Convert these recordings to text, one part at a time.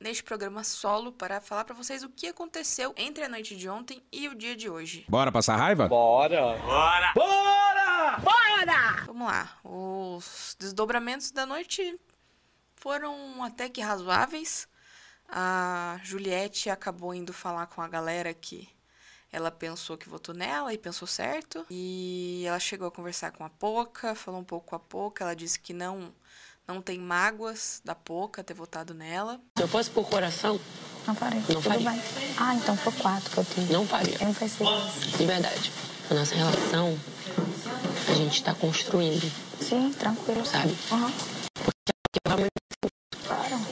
neste programa solo para falar para vocês o que aconteceu entre a noite de ontem e o dia de hoje. Bora passar raiva? Bora! Bora! Vamos lá. Os desdobramentos da noite foram até que razoáveis. A Juliette acabou indo falar com a galera que ela pensou que votou nela e pensou certo. E ela chegou a conversar com a Poca, falou um pouco com a Poca. Ela disse que não não tem mágoas da Poca ter votado nela. Se eu fosse por coração, Não farei. Não faria. bem. Ah, então foi quatro que eu tive. não faria. Eu não pensei. De verdade. A nossa relação, a gente tá construindo, Sim, tranquilo. sabe? Aham, Porque eu realmente claro.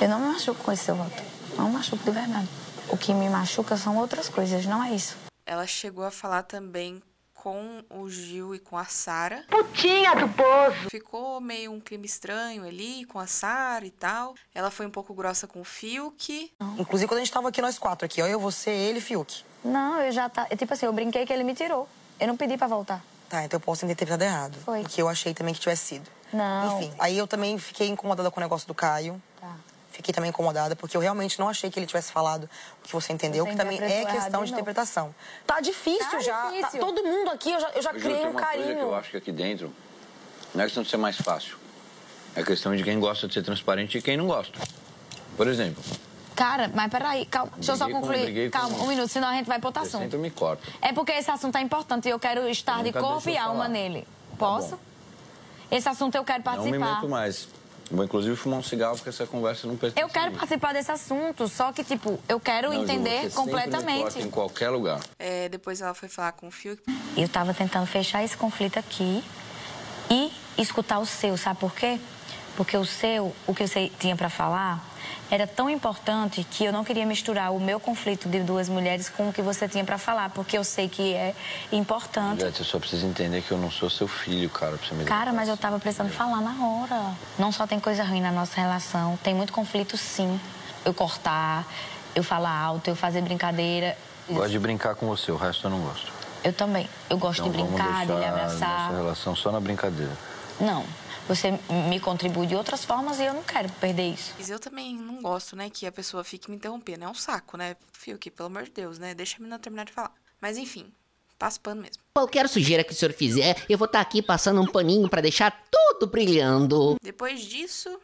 Eu não me machuco com esse seu voto. Não me machuco de verdade. O que me machuca são outras coisas, não é isso. Ela chegou a falar também com o Gil e com a Sara. Putinha do poço. Ficou meio um clima estranho ali com a Sara e tal. Ela foi um pouco grossa com o Fiuk. Inclusive, quando a gente tava aqui, nós quatro aqui, ó, eu, você, ele e Fiuk. Não, eu já tá. Tipo assim, eu brinquei que ele me tirou. Eu não pedi pra voltar. Tá, então eu posso ter interpretado errado. Foi. Porque eu achei também que tivesse sido. Não. Enfim, aí eu também fiquei incomodada com o negócio do Caio. Tá. Fiquei também incomodada, porque eu realmente não achei que ele tivesse falado o que você entendeu, Você que também é questão errado de de interpretação. Tá difícil Tá já. difícil. Tá- todo mundo aqui, eu já, eu já Ju, criei um uma coisa que carinho. eu acho que aqui dentro não é questão de ser mais fácil. É questão de quem gosta de ser transparente e quem não gosta. Por exemplo, Cara, mas peraí, calma. Deixa eu só concluir. briguei com- calma, um minuto, senão a gente vai pro outro assunto. sempre me corta. É porque esse assunto é importante e eu quero estar Eu de corpo e eu alma nele. Tá Posso? bom. Esse assunto eu quero Não me participar. meto mais. Vou inclusive fumar um cigarro porque essa conversa não pertence Eu quero participar desse assunto, só que, tipo, eu quero Não, Ju, entender me completamente. em qualquer lugar. É, depois ela foi falar com o Fiuk. Eu tava tentando fechar esse conflito aqui e escutar o seu, sabe por quê? Porque o seu, o que você tinha pra falar, era tão importante que eu não queria misturar o meu conflito de duas mulheres com o que você tinha pra falar, porque eu sei que é importante. Juliette, você só precisa entender que eu não sou seu filho, cara, pra você me Cara, mas eu tava precisando falar na hora. Não só tem coisa ruim na nossa relação, tem muito conflito sim. Eu cortar, eu falar alto, eu fazer brincadeira. Gosto de brincar com você, o resto eu não gosto. Eu também. Eu gosto Então de brincar, de lhe abraçar. nossa relação só na brincadeira. Não. Você me contribui de outras formas e eu não quero perder isso. Mas eu também não gosto, né, que a pessoa fique me interrompendo. É um saco, né? Fiuk, pelo amor de Deus, né? Deixa a menina terminar de falar. Mas enfim, passa pano mesmo. Qualquer sujeira que o senhor fizer, eu vou estar aqui passando um paninho pra deixar tudo brilhando. Depois disso,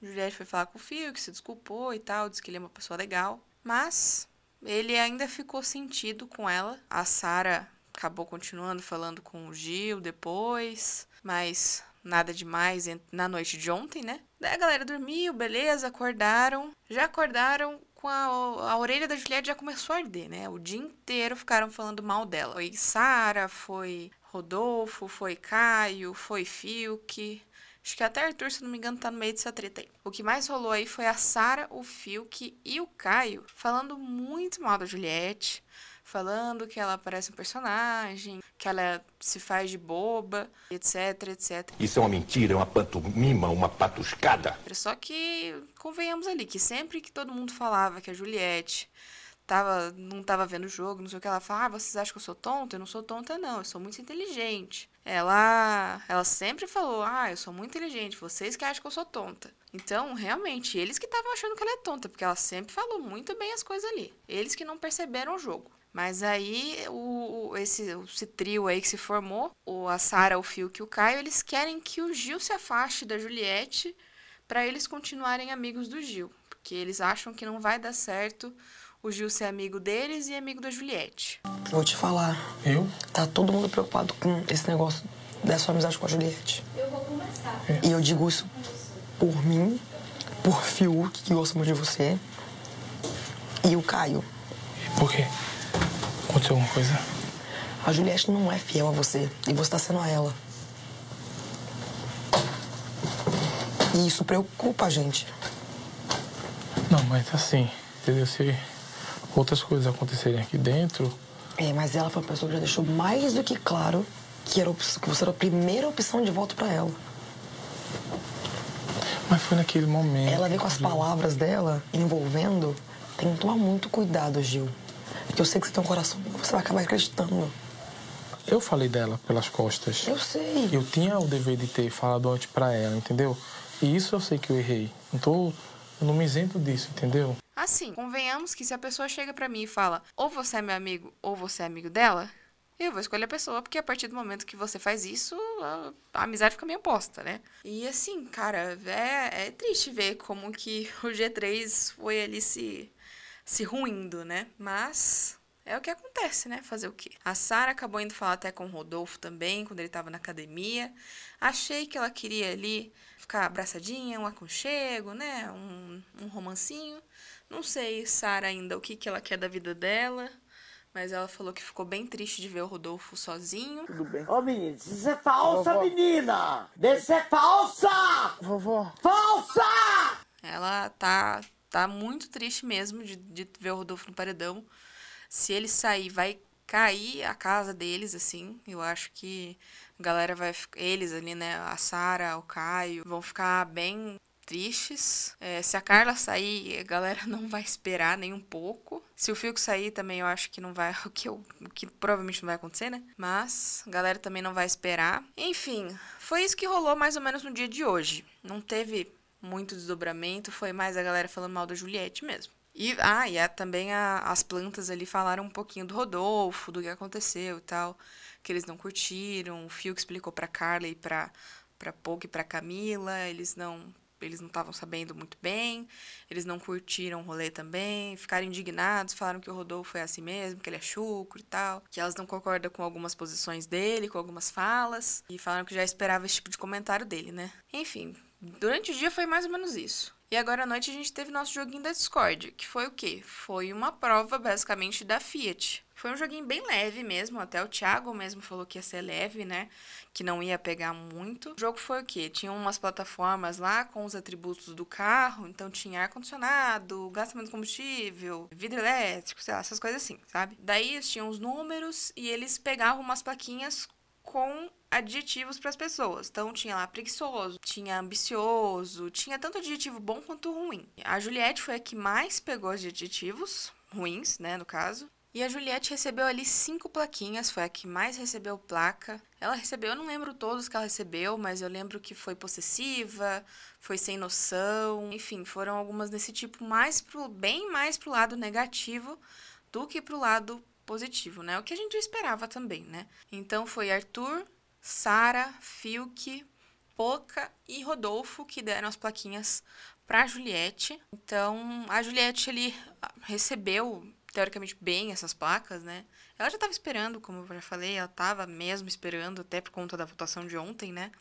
Juliette foi falar com o Fiuk, se desculpou e tal, disse que ele é uma pessoa legal. Mas ele ainda ficou sentido com ela. A Sara acabou continuando falando com o Gil depois, mas nada demais na noite de ontem, né? Daí a galera dormiu, beleza, acordaram. Já acordaram com a, a orelha da Juliette já começou a arder, né? O dia inteiro ficaram falando mal dela. Foi Sara, foi Rodolfo, foi Caio, foi Fiuk. Acho que até Arthur, se não me engano, tá no meio dessa treta aí. O que mais rolou aí foi a Sara, o Fiuk e o Caio falando muito mal da Juliette, falando que ela parece um personagem, que ela se faz de boba, etc, etc. Isso é uma mentira, é uma pantomima, uma patuscada. Só que convenhamos ali que sempre que todo mundo falava que a Juliette tava, não tava vendo o jogo, não sei o que, ela fala, ah, vocês acham que eu sou tonta? Eu não sou tonta, não, eu sou muito inteligente. Ela, ela sempre falou, ah, eu sou muito inteligente, vocês que acham que eu sou tonta. Então, realmente, eles que estavam achando que ela é tonta, porque ela sempre falou muito bem as coisas ali. Eles que não perceberam o jogo. Mas aí, o, esse, esse trio aí que se formou, o, a Sara, o Fiuk e o Caio, eles querem que o Gil se afaste da Juliette para eles continuarem amigos do Gil. Porque eles acham que não vai dar certo o Gil ser amigo deles e amigo da Juliette. Vou te falar. Eu? Tá todo mundo preocupado com esse negócio dessa amizade com a Juliette. Eu vou conversar. E eu digo isso por mim, por Fiuk, que gosta muito de você, e o Caio. Por quê? Aconteceu alguma coisa? A Juliette não é fiel a você, e você tá sendo a ela. E isso preocupa a gente. Não, mas assim, entendeu? Se outras coisas acontecerem aqui dentro. É, mas ela foi uma pessoa que já deixou mais do que claro que, era, que você era a primeira opção de volta pra ela. Mas foi naquele momento. Ela veio com as palavras dela envolvendo. Tem que tomar muito cuidado, Gil. Porque eu sei que você tem um coração que você vai acabar acreditando. Eu falei dela pelas costas. Eu sei. Eu tinha o dever de ter falado antes pra ela, entendeu? E isso eu sei que eu errei. Então, eu não me isento disso, entendeu? Assim, convenhamos que se a pessoa chega pra mim e fala ou você é meu amigo ou você é amigo dela, eu vou escolher a pessoa, porque a partir do momento que você faz isso, a, a amizade fica meio posta, né? E assim, cara, é, é triste ver como que o G3 foi ali se, se ruindo, né? Mas é o que acontece, né? Fazer o quê? A Sara acabou indo falar até com o Rodolfo também, quando ele tava na academia. Achei que ela queria ali ficar abraçadinha, um aconchego, né? Um, um romancinho. Não sei, Sara, ainda o que, que ela quer da vida dela. Mas ela falou que ficou bem triste de ver o Rodolfo sozinho. Tudo bem. Ô, menino, isso é falsa, menina! Deixa ser falsa! Vovó. Falsa! Ela tá, tá muito triste mesmo de, de ver o Rodolfo no paredão. Se ele sair, vai cair a casa deles, assim. Eu acho que a galera vai. Eles ali, né? A Sara, o Caio, vão ficar bem tristes. É, se a Carla sair, a galera não vai esperar nem um pouco. Se o Fiuk sair também, eu acho que não vai. O que, eu, o que provavelmente não vai acontecer, né? Mas a galera também não vai esperar. Enfim, foi isso que rolou mais ou menos no dia de hoje. Não teve muito desdobramento, foi mais a galera falando mal da Juliette mesmo. E, ah, e a- também a- as plantas ali falaram um pouquinho do Rodolfo, do que aconteceu e tal, que eles não curtiram. O Fiuk explicou pra Carla e pra, pra Pouco e pra Camila, eles não eles não estavam sabendo muito bem, eles não curtiram o rolê também, ficaram indignados, falaram que o Rodolfo é assim mesmo, que ele é chucro e tal, que elas não concordam com algumas posições dele, com algumas falas, e falaram que já esperava esse tipo de comentário dele, né? Enfim, durante o dia foi mais ou menos isso. E agora à noite a gente teve nosso joguinho da Discord, que foi o quê? Foi uma prova basicamente da Fiat. Foi um joguinho bem leve mesmo, até o Thiago mesmo falou que ia ser leve, né? Que não ia pegar muito. O jogo foi o quê? Tinha umas plataformas lá com os atributos do carro, então tinha ar-condicionado, gasto menos combustível, vidro elétrico, sei lá, essas coisas assim, sabe? Daí tinham os números e eles pegavam umas plaquinhas com adjetivos para as pessoas. Então tinha lá preguiçoso, tinha ambicioso, tinha tanto adjetivo bom quanto ruim. A Juliette foi a que mais pegou os adjetivos ruins, né, no caso. E a Juliette recebeu ali cinco plaquinhas, foi a que mais recebeu placa. Ela recebeu, eu não lembro todos que ela recebeu, mas eu lembro que foi possessiva, foi sem noção, enfim, foram algumas desse tipo, mais pro, bem mais pro lado negativo do que pro lado positivo, né? O que a gente esperava também, né? Então foi Arthur, Sara, Fiuk, Poca e Rodolfo que deram as plaquinhas pra Juliette. Então a Juliette ele ah, recebeu teoricamente bem essas placas, né? Ela já estava esperando, como eu já falei, ela estava mesmo esperando até por conta da votação de ontem, né?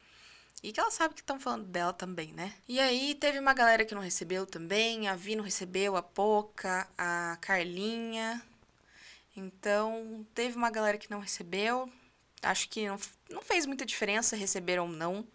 E que ela sabe que estão falando dela também, né? E aí teve uma galera que não recebeu também, a Vi não recebeu, a Poca, a Carlinha. Então, teve uma galera que não recebeu. Acho que não, não fez muita diferença receber ou não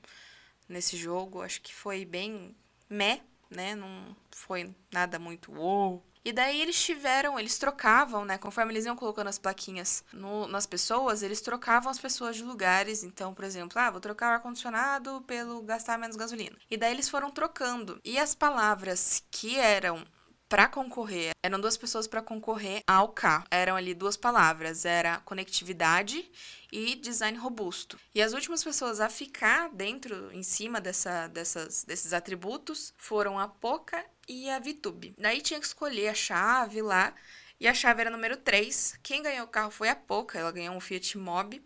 nesse jogo. Acho que foi bem meh, né? Não foi nada muito uou. E daí eles tiveram, eles trocavam, né? Conforme eles iam colocando as plaquinhas no- nas pessoas, eles trocavam as pessoas de lugares. Então, por exemplo, ah, vou trocar o ar-condicionado pelo gastar menos gasolina. E daí eles foram trocando. E as palavras que eram para concorrer, eram duas pessoas para concorrer ao carro. Eram ali duas palavras, era conectividade e design robusto. E as últimas pessoas a ficar dentro, em cima dessa, dessas, desses atributos, foram a Poca e a Vitube. Daí tinha que escolher a chave lá, e a chave era número 3. Quem ganhou o carro foi a Poca, ela ganhou um Fiat Mobi.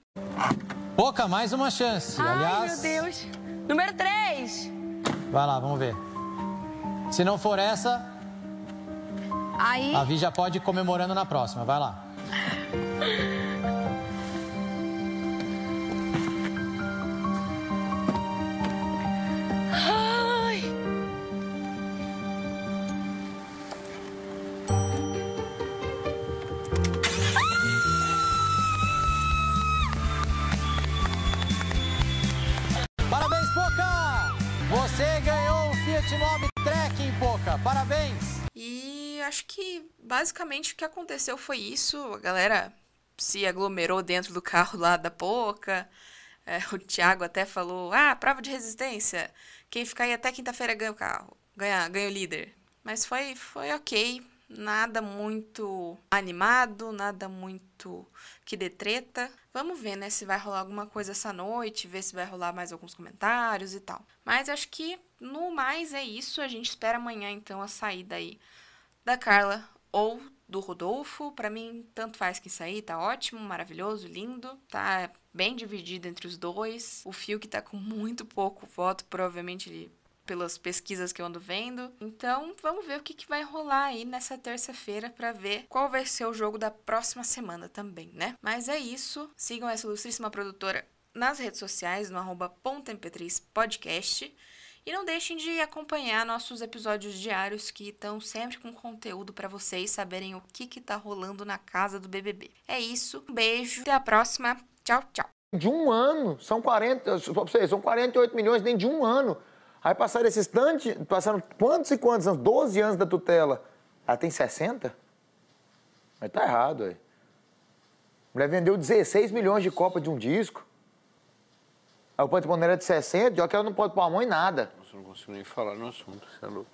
Poca, mais uma chance. Aliás, Ai, meu Deus. Número 3. vai lá, vamos ver. Se não for essa, Aí. a Vi já pode ir comemorando na próxima. Vai lá. Acho que basicamente o que aconteceu foi isso. A galera se aglomerou dentro do carro lá da Poca. É, o Thiago até falou: ah, prova de resistência. Quem ficar aí até quinta-feira ganha o carro. Ganha, ganha o líder. Mas foi, foi ok. Nada muito animado, nada muito que dê treta. Vamos ver, né, se vai rolar alguma coisa essa noite, ver se vai rolar mais alguns comentários e tal. Mas acho que no mais é isso. A gente espera amanhã então a saída aí da Carla ou do Rodolfo. Para mim, tanto faz que sair, tá ótimo, maravilhoso, lindo. Tá bem dividido entre os dois. O Fio que tá com muito pouco voto, provavelmente ele pelas pesquisas que eu ando vendo. Então, vamos ver o que, que vai rolar aí nessa terça-feira para ver qual vai ser o jogo da próxima semana também, né? Mas é isso. Sigam essa ilustríssima produtora nas redes sociais, no arroba podcast E não deixem de acompanhar nossos episódios diários que estão sempre com conteúdo para vocês saberem o que, que tá rolando na casa do BBB. É isso, um beijo, até a próxima, tchau, tchau. De um ano, são 40, são 48 milhões dentro de um ano. Aí passaram esses tantos, passaram quantos e quantos anos? 12 anos da tutela. Ela tem 60? Mas tá errado, aí. A mulher vendeu 16 milhões de copa de um disco. Aí o patrimônio era de 60, já que ela não pode pôr a mão em nada. Nossa, eu não consigo nem falar no assunto, você é louco.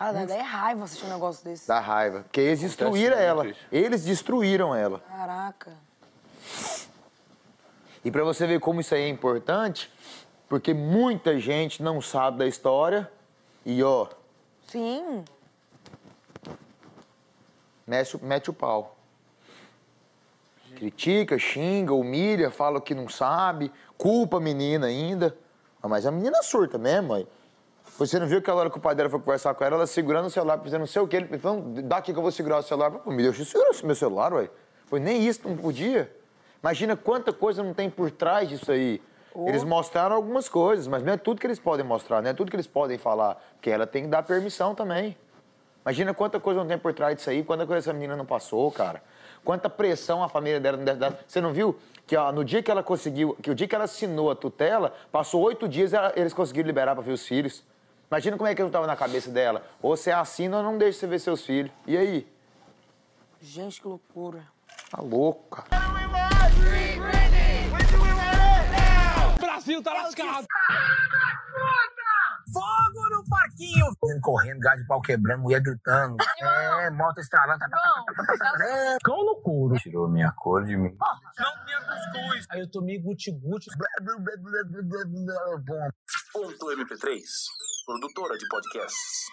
Ah, dá até raiva assistir um negócio desse. Dá raiva. Porque eles destruíram ela. Eles destruíram ela. Caraca. E para você ver como isso aí é importante, porque muita gente não sabe da história e, ó. Sim. Mete, mete o pau. Critica, xinga, humilha, fala que não sabe, culpa a menina ainda. Ah, Mas a menina surta mesmo, mãe. Você não viu aquela hora que o pai dela foi conversar com ela, ela segurando o celular, fazendo não sei o quê. Ele falou, dá aqui que eu vou segurar o celular. Pô, me deixa segurar esse meu celular, ué. Foi nem isso, não podia. Imagina quanta coisa não tem por trás disso aí. Eles mostraram algumas coisas, mas não é tudo que eles podem mostrar, não é tudo que eles podem falar. Porque ela tem que dar permissão também. Imagina quanta coisa não tem por trás disso aí, quanta coisa essa menina não passou, cara. Quanta pressão a família dela não deve dar. Você não viu que ó, no dia que ela conseguiu, que o dia que ela assinou a tutela, passou oito dias ela- eles conseguiram liberar para ver os filhos. Imagina como é que não estava na cabeça dela. Ou você assina ou não deixa você ver seus filhos. E aí? Gente, que loucura. Tá louco, cara. O Brasil tá lascado. Menino correndo, gás de pau quebrando, mulher gritando. É, moto estralando. Cão no couro. Tirou minha cor de mim. Não tinha cuscuz. Aí eu tomei guti-guti. Ponto MP3, produtora de podcasts.